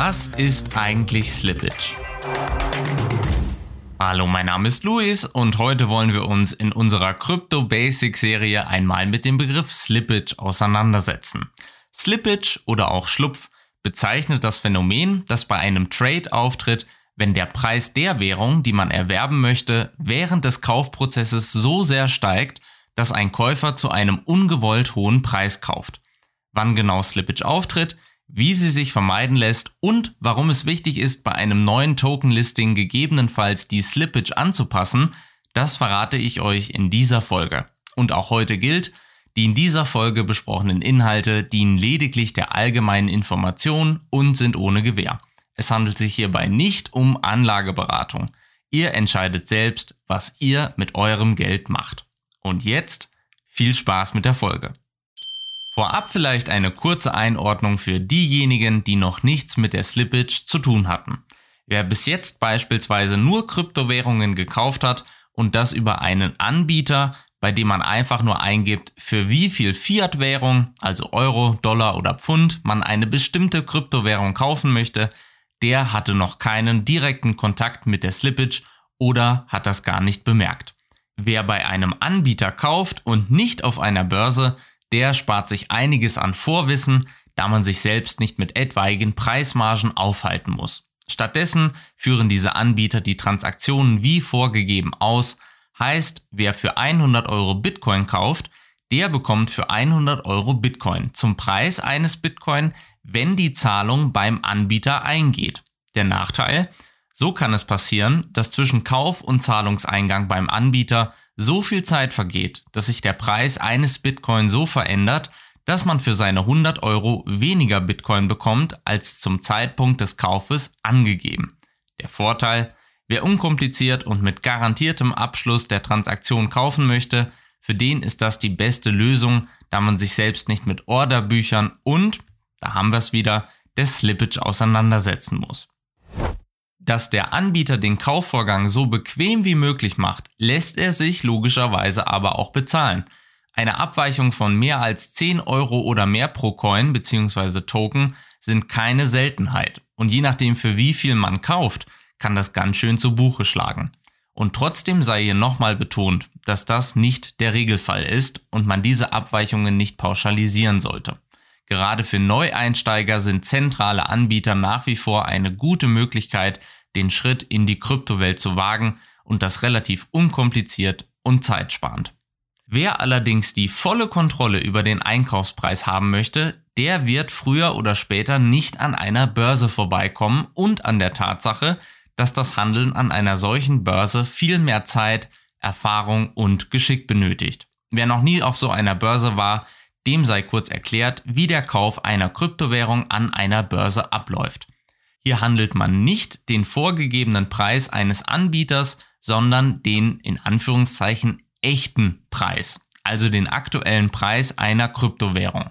Was ist eigentlich Slippage? Hallo, mein Name ist Luis und heute wollen wir uns in unserer Crypto Basic Serie einmal mit dem Begriff Slippage auseinandersetzen. Slippage oder auch Schlupf bezeichnet das Phänomen, das bei einem Trade auftritt, wenn der Preis der Währung, die man erwerben möchte, während des Kaufprozesses so sehr steigt, dass ein Käufer zu einem ungewollt hohen Preis kauft. Wann genau Slippage auftritt, wie sie sich vermeiden lässt und warum es wichtig ist, bei einem neuen Token-Listing gegebenenfalls die Slippage anzupassen, das verrate ich euch in dieser Folge. Und auch heute gilt, die in dieser Folge besprochenen Inhalte dienen lediglich der allgemeinen Information und sind ohne Gewähr. Es handelt sich hierbei nicht um Anlageberatung. Ihr entscheidet selbst, was ihr mit eurem Geld macht. Und jetzt viel Spaß mit der Folge. Vorab vielleicht eine kurze Einordnung für diejenigen, die noch nichts mit der Slippage zu tun hatten. Wer bis jetzt beispielsweise nur Kryptowährungen gekauft hat und das über einen Anbieter, bei dem man einfach nur eingibt, für wie viel Fiat-Währung, also Euro, Dollar oder Pfund, man eine bestimmte Kryptowährung kaufen möchte, der hatte noch keinen direkten Kontakt mit der Slippage oder hat das gar nicht bemerkt. Wer bei einem Anbieter kauft und nicht auf einer Börse, der spart sich einiges an Vorwissen, da man sich selbst nicht mit etwaigen Preismargen aufhalten muss. Stattdessen führen diese Anbieter die Transaktionen wie vorgegeben aus, heißt, wer für 100 Euro Bitcoin kauft, der bekommt für 100 Euro Bitcoin zum Preis eines Bitcoin, wenn die Zahlung beim Anbieter eingeht. Der Nachteil, so kann es passieren, dass zwischen Kauf und Zahlungseingang beim Anbieter so viel Zeit vergeht, dass sich der Preis eines Bitcoin so verändert, dass man für seine 100 Euro weniger Bitcoin bekommt als zum Zeitpunkt des Kaufes angegeben. Der Vorteil, wer unkompliziert und mit garantiertem Abschluss der Transaktion kaufen möchte, für den ist das die beste Lösung, da man sich selbst nicht mit Orderbüchern und, da haben wir es wieder, der Slippage auseinandersetzen muss dass der Anbieter den Kaufvorgang so bequem wie möglich macht, lässt er sich logischerweise aber auch bezahlen. Eine Abweichung von mehr als 10 Euro oder mehr pro Coin bzw. Token sind keine Seltenheit. Und je nachdem für wie viel man kauft, kann das ganz schön zu Buche schlagen. Und trotzdem sei hier nochmal betont, dass das nicht der Regelfall ist und man diese Abweichungen nicht pauschalisieren sollte. Gerade für Neueinsteiger sind zentrale Anbieter nach wie vor eine gute Möglichkeit, den Schritt in die Kryptowelt zu wagen und das relativ unkompliziert und zeitsparend. Wer allerdings die volle Kontrolle über den Einkaufspreis haben möchte, der wird früher oder später nicht an einer Börse vorbeikommen und an der Tatsache, dass das Handeln an einer solchen Börse viel mehr Zeit, Erfahrung und Geschick benötigt. Wer noch nie auf so einer Börse war, dem sei kurz erklärt, wie der Kauf einer Kryptowährung an einer Börse abläuft. Hier handelt man nicht den vorgegebenen Preis eines Anbieters, sondern den in Anführungszeichen echten Preis, also den aktuellen Preis einer Kryptowährung.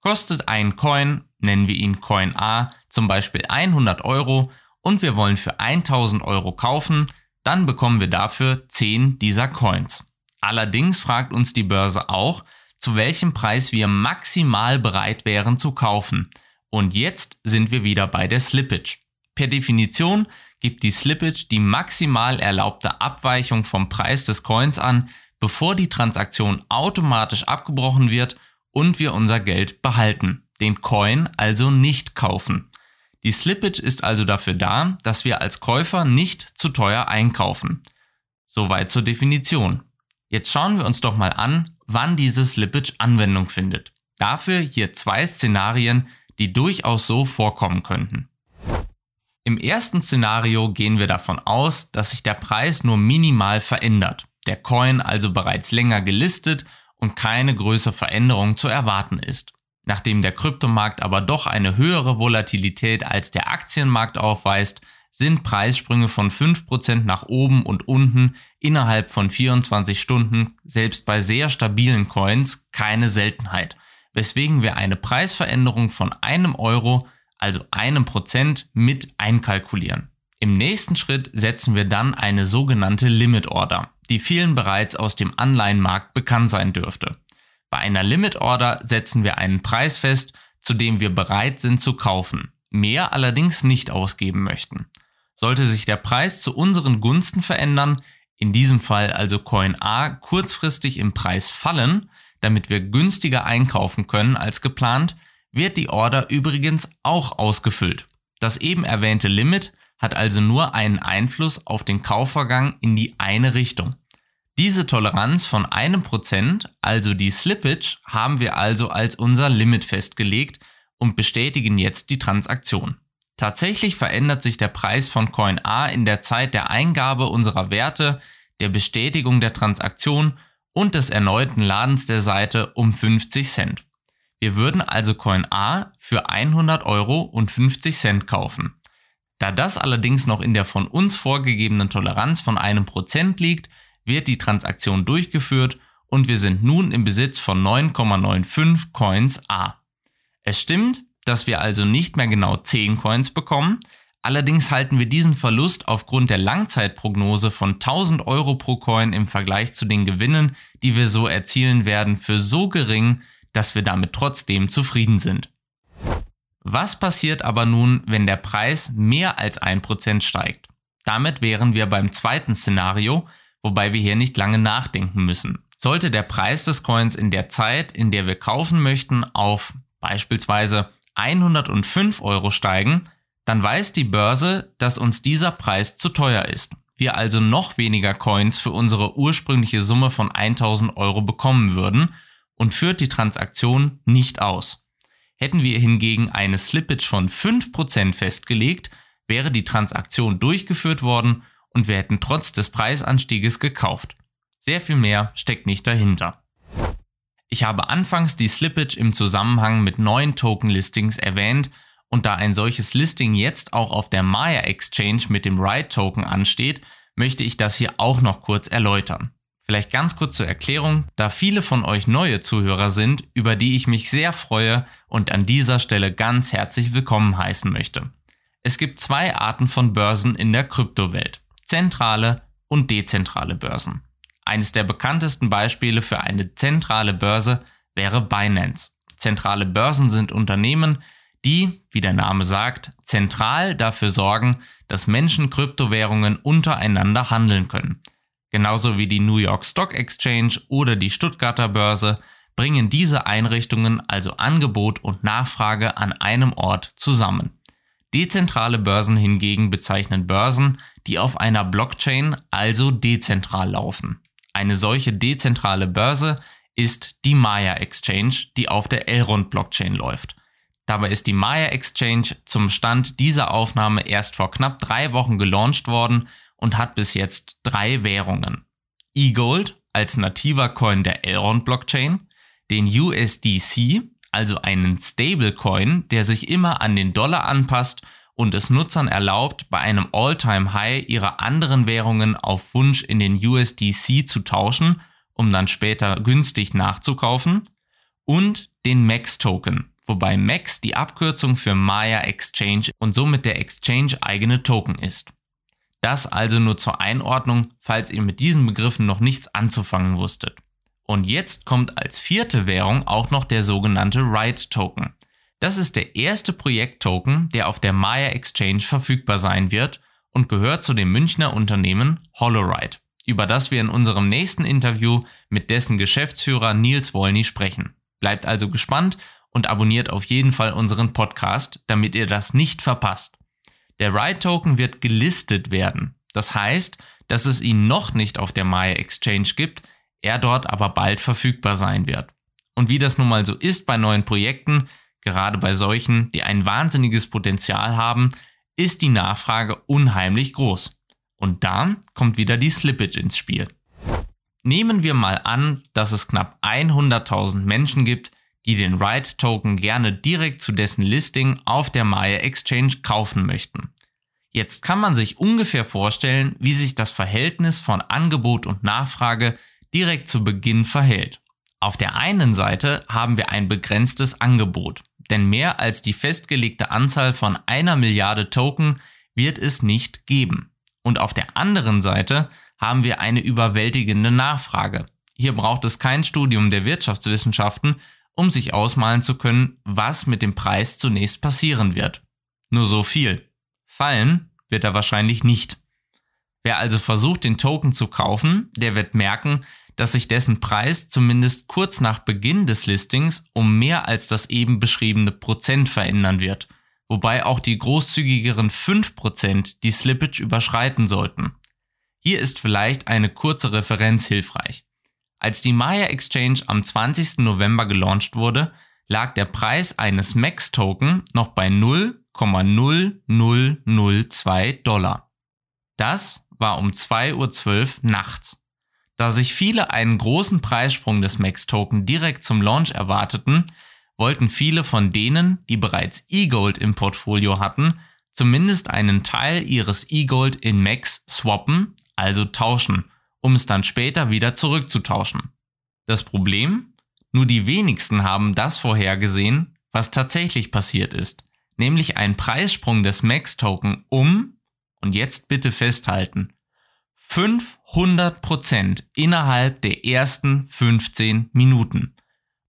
Kostet ein Coin, nennen wir ihn Coin A, zum Beispiel 100 Euro und wir wollen für 1000 Euro kaufen, dann bekommen wir dafür 10 dieser Coins. Allerdings fragt uns die Börse auch, zu welchem Preis wir maximal bereit wären zu kaufen. Und jetzt sind wir wieder bei der Slippage. Per Definition gibt die Slippage die maximal erlaubte Abweichung vom Preis des Coins an, bevor die Transaktion automatisch abgebrochen wird und wir unser Geld behalten, den Coin also nicht kaufen. Die Slippage ist also dafür da, dass wir als Käufer nicht zu teuer einkaufen. Soweit zur Definition. Jetzt schauen wir uns doch mal an, wann diese Slippage Anwendung findet. Dafür hier zwei Szenarien, die durchaus so vorkommen könnten. Im ersten Szenario gehen wir davon aus, dass sich der Preis nur minimal verändert, der Coin also bereits länger gelistet und keine größere Veränderung zu erwarten ist. Nachdem der Kryptomarkt aber doch eine höhere Volatilität als der Aktienmarkt aufweist, sind Preissprünge von 5% nach oben und unten innerhalb von 24 Stunden selbst bei sehr stabilen Coins keine Seltenheit weswegen wir eine Preisveränderung von einem Euro, also einem Prozent, mit einkalkulieren. Im nächsten Schritt setzen wir dann eine sogenannte Limit Order, die vielen bereits aus dem Anleihenmarkt bekannt sein dürfte. Bei einer Limit Order setzen wir einen Preis fest, zu dem wir bereit sind zu kaufen. mehr allerdings nicht ausgeben möchten. Sollte sich der Preis zu unseren Gunsten verändern, in diesem Fall also Coin A kurzfristig im Preis fallen, damit wir günstiger einkaufen können als geplant, wird die Order übrigens auch ausgefüllt. Das eben erwähnte Limit hat also nur einen Einfluss auf den Kaufvorgang in die eine Richtung. Diese Toleranz von einem Prozent, also die Slippage, haben wir also als unser Limit festgelegt und bestätigen jetzt die Transaktion. Tatsächlich verändert sich der Preis von Coin A in der Zeit der Eingabe unserer Werte, der Bestätigung der Transaktion und des erneuten Ladens der Seite um 50 Cent. Wir würden also Coin A für 100 Euro und 50 Cent kaufen. Da das allerdings noch in der von uns vorgegebenen Toleranz von einem Prozent liegt, wird die Transaktion durchgeführt und wir sind nun im Besitz von 9,95 Coins A. Es stimmt, dass wir also nicht mehr genau 10 Coins bekommen, allerdings halten wir diesen Verlust aufgrund der Langzeitprognose von 1000 Euro pro Coin im Vergleich zu den Gewinnen, die wir so erzielen werden, für so gering, dass wir damit trotzdem zufrieden sind. Was passiert aber nun, wenn der Preis mehr als 1% steigt? Damit wären wir beim zweiten Szenario, wobei wir hier nicht lange nachdenken müssen. Sollte der Preis des Coins in der Zeit, in der wir kaufen möchten, auf beispielsweise 105 Euro steigen, dann weiß die Börse, dass uns dieser Preis zu teuer ist. Wir also noch weniger Coins für unsere ursprüngliche Summe von 1000 Euro bekommen würden und führt die Transaktion nicht aus. Hätten wir hingegen eine Slippage von 5% festgelegt, wäre die Transaktion durchgeführt worden und wir hätten trotz des Preisanstieges gekauft. Sehr viel mehr steckt nicht dahinter. Ich habe anfangs die Slippage im Zusammenhang mit neuen Token-Listings erwähnt und da ein solches Listing jetzt auch auf der Maya Exchange mit dem Ride-Token ansteht, möchte ich das hier auch noch kurz erläutern. Vielleicht ganz kurz zur Erklärung, da viele von euch neue Zuhörer sind, über die ich mich sehr freue und an dieser Stelle ganz herzlich willkommen heißen möchte. Es gibt zwei Arten von Börsen in der Kryptowelt zentrale und dezentrale Börsen. Eines der bekanntesten Beispiele für eine zentrale Börse wäre Binance. Zentrale Börsen sind Unternehmen, die, wie der Name sagt, zentral dafür sorgen, dass Menschen Kryptowährungen untereinander handeln können. Genauso wie die New York Stock Exchange oder die Stuttgarter Börse bringen diese Einrichtungen also Angebot und Nachfrage an einem Ort zusammen. Dezentrale Börsen hingegen bezeichnen Börsen, die auf einer Blockchain, also dezentral laufen. Eine solche dezentrale Börse ist die Maya Exchange, die auf der Elrond Blockchain läuft. Dabei ist die Maya Exchange zum Stand dieser Aufnahme erst vor knapp drei Wochen gelauncht worden und hat bis jetzt drei Währungen. eGold als nativer Coin der Elrond Blockchain, den USDC also einen Stablecoin, der sich immer an den Dollar anpasst und es Nutzern erlaubt, bei einem All-Time-High ihre anderen Währungen auf Wunsch in den USDC zu tauschen, um dann später günstig nachzukaufen, und den Max-Token, wobei Max die Abkürzung für Maya Exchange und somit der Exchange eigene Token ist. Das also nur zur Einordnung, falls ihr mit diesen Begriffen noch nichts anzufangen wusstet. Und jetzt kommt als vierte Währung auch noch der sogenannte Ride Token. Das ist der erste Projekttoken, der auf der Maya Exchange verfügbar sein wird und gehört zu dem Münchner Unternehmen HoloRide, über das wir in unserem nächsten Interview mit dessen Geschäftsführer Nils Wolny sprechen. Bleibt also gespannt und abonniert auf jeden Fall unseren Podcast, damit ihr das nicht verpasst. Der Ride Token wird gelistet werden. Das heißt, dass es ihn noch nicht auf der Maya Exchange gibt, er dort aber bald verfügbar sein wird. Und wie das nun mal so ist bei neuen Projekten, gerade bei solchen, die ein wahnsinniges Potenzial haben, ist die Nachfrage unheimlich groß. Und da kommt wieder die Slippage ins Spiel. Nehmen wir mal an, dass es knapp 100.000 Menschen gibt, die den Ride Token gerne direkt zu dessen Listing auf der Maya Exchange kaufen möchten. Jetzt kann man sich ungefähr vorstellen, wie sich das Verhältnis von Angebot und Nachfrage direkt zu Beginn verhält. Auf der einen Seite haben wir ein begrenztes Angebot, denn mehr als die festgelegte Anzahl von einer Milliarde Token wird es nicht geben. Und auf der anderen Seite haben wir eine überwältigende Nachfrage. Hier braucht es kein Studium der Wirtschaftswissenschaften, um sich ausmalen zu können, was mit dem Preis zunächst passieren wird. Nur so viel. Fallen wird er wahrscheinlich nicht. Wer also versucht, den Token zu kaufen, der wird merken, dass sich dessen Preis zumindest kurz nach Beginn des Listings um mehr als das eben beschriebene Prozent verändern wird, wobei auch die großzügigeren 5% die Slippage überschreiten sollten. Hier ist vielleicht eine kurze Referenz hilfreich. Als die Maya Exchange am 20. November gelauncht wurde, lag der Preis eines Max-Token noch bei 0,0002 Dollar. Das war um 2.12 Uhr nachts. Da sich viele einen großen Preissprung des Max-Token direkt zum Launch erwarteten, wollten viele von denen, die bereits E-Gold im Portfolio hatten, zumindest einen Teil ihres E-Gold in Max swappen, also tauschen, um es dann später wieder zurückzutauschen. Das Problem? Nur die wenigsten haben das vorhergesehen, was tatsächlich passiert ist, nämlich ein Preissprung des Max-Token um, und jetzt bitte festhalten, 500% innerhalb der ersten 15 Minuten.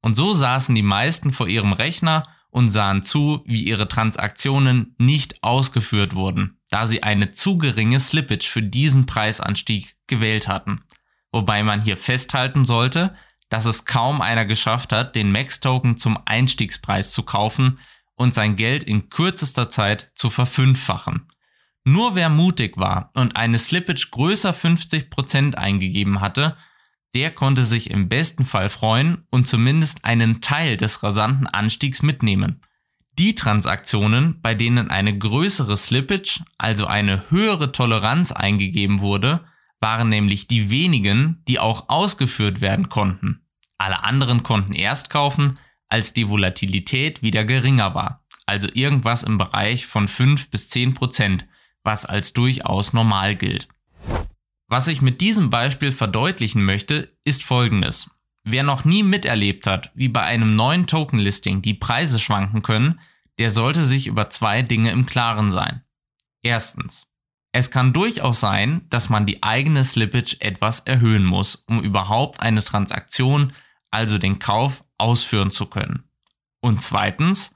Und so saßen die meisten vor ihrem Rechner und sahen zu, wie ihre Transaktionen nicht ausgeführt wurden, da sie eine zu geringe Slippage für diesen Preisanstieg gewählt hatten. Wobei man hier festhalten sollte, dass es kaum einer geschafft hat, den Max-Token zum Einstiegspreis zu kaufen und sein Geld in kürzester Zeit zu verfünffachen. Nur wer mutig war und eine Slippage größer 50% eingegeben hatte, der konnte sich im besten Fall freuen und zumindest einen Teil des rasanten Anstiegs mitnehmen. Die Transaktionen, bei denen eine größere Slippage, also eine höhere Toleranz eingegeben wurde, waren nämlich die wenigen, die auch ausgeführt werden konnten. Alle anderen konnten erst kaufen, als die Volatilität wieder geringer war, also irgendwas im Bereich von 5 bis 10 Prozent, was als durchaus normal gilt. Was ich mit diesem Beispiel verdeutlichen möchte, ist folgendes. Wer noch nie miterlebt hat, wie bei einem neuen Token-Listing die Preise schwanken können, der sollte sich über zwei Dinge im Klaren sein. Erstens. Es kann durchaus sein, dass man die eigene Slippage etwas erhöhen muss, um überhaupt eine Transaktion, also den Kauf, ausführen zu können. Und zweitens,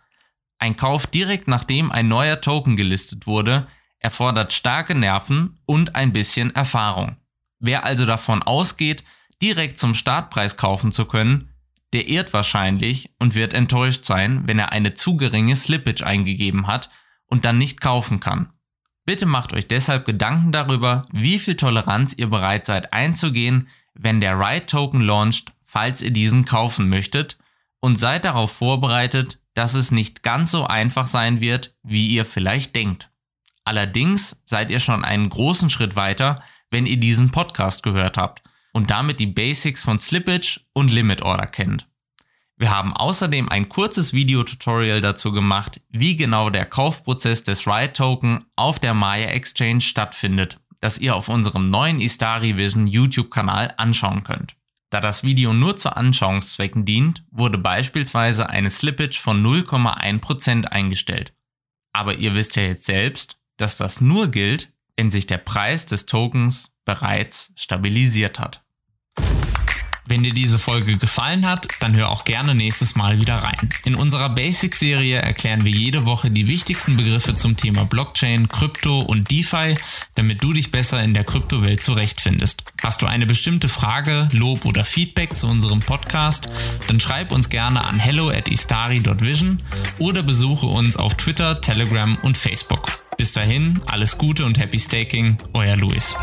ein Kauf direkt nachdem ein neuer Token gelistet wurde, erfordert starke Nerven und ein bisschen Erfahrung. Wer also davon ausgeht, direkt zum Startpreis kaufen zu können, der irrt wahrscheinlich und wird enttäuscht sein, wenn er eine zu geringe Slippage eingegeben hat und dann nicht kaufen kann. Bitte macht euch deshalb Gedanken darüber, wie viel Toleranz ihr bereit seid einzugehen, wenn der Ride Token launcht, falls ihr diesen kaufen möchtet und seid darauf vorbereitet, dass es nicht ganz so einfach sein wird, wie ihr vielleicht denkt. Allerdings seid ihr schon einen großen Schritt weiter, wenn ihr diesen Podcast gehört habt und damit die Basics von Slippage und Limit Order kennt. Wir haben außerdem ein kurzes Videotutorial dazu gemacht, wie genau der Kaufprozess des Ride Token auf der Maya Exchange stattfindet, das ihr auf unserem neuen Istari Vision YouTube Kanal anschauen könnt. Da das Video nur zu Anschauungszwecken dient, wurde beispielsweise eine Slippage von 0,1% eingestellt. Aber ihr wisst ja jetzt selbst, dass das nur gilt, wenn sich der Preis des Tokens bereits stabilisiert hat. Wenn dir diese Folge gefallen hat, dann hör auch gerne nächstes Mal wieder rein. In unserer Basic-Serie erklären wir jede Woche die wichtigsten Begriffe zum Thema Blockchain, Krypto und DeFi, damit du dich besser in der Kryptowelt zurechtfindest. Hast du eine bestimmte Frage, Lob oder Feedback zu unserem Podcast, dann schreib uns gerne an hello at istari.vision oder besuche uns auf Twitter, Telegram und Facebook. Bis dahin, alles Gute und Happy Staking, euer Luis.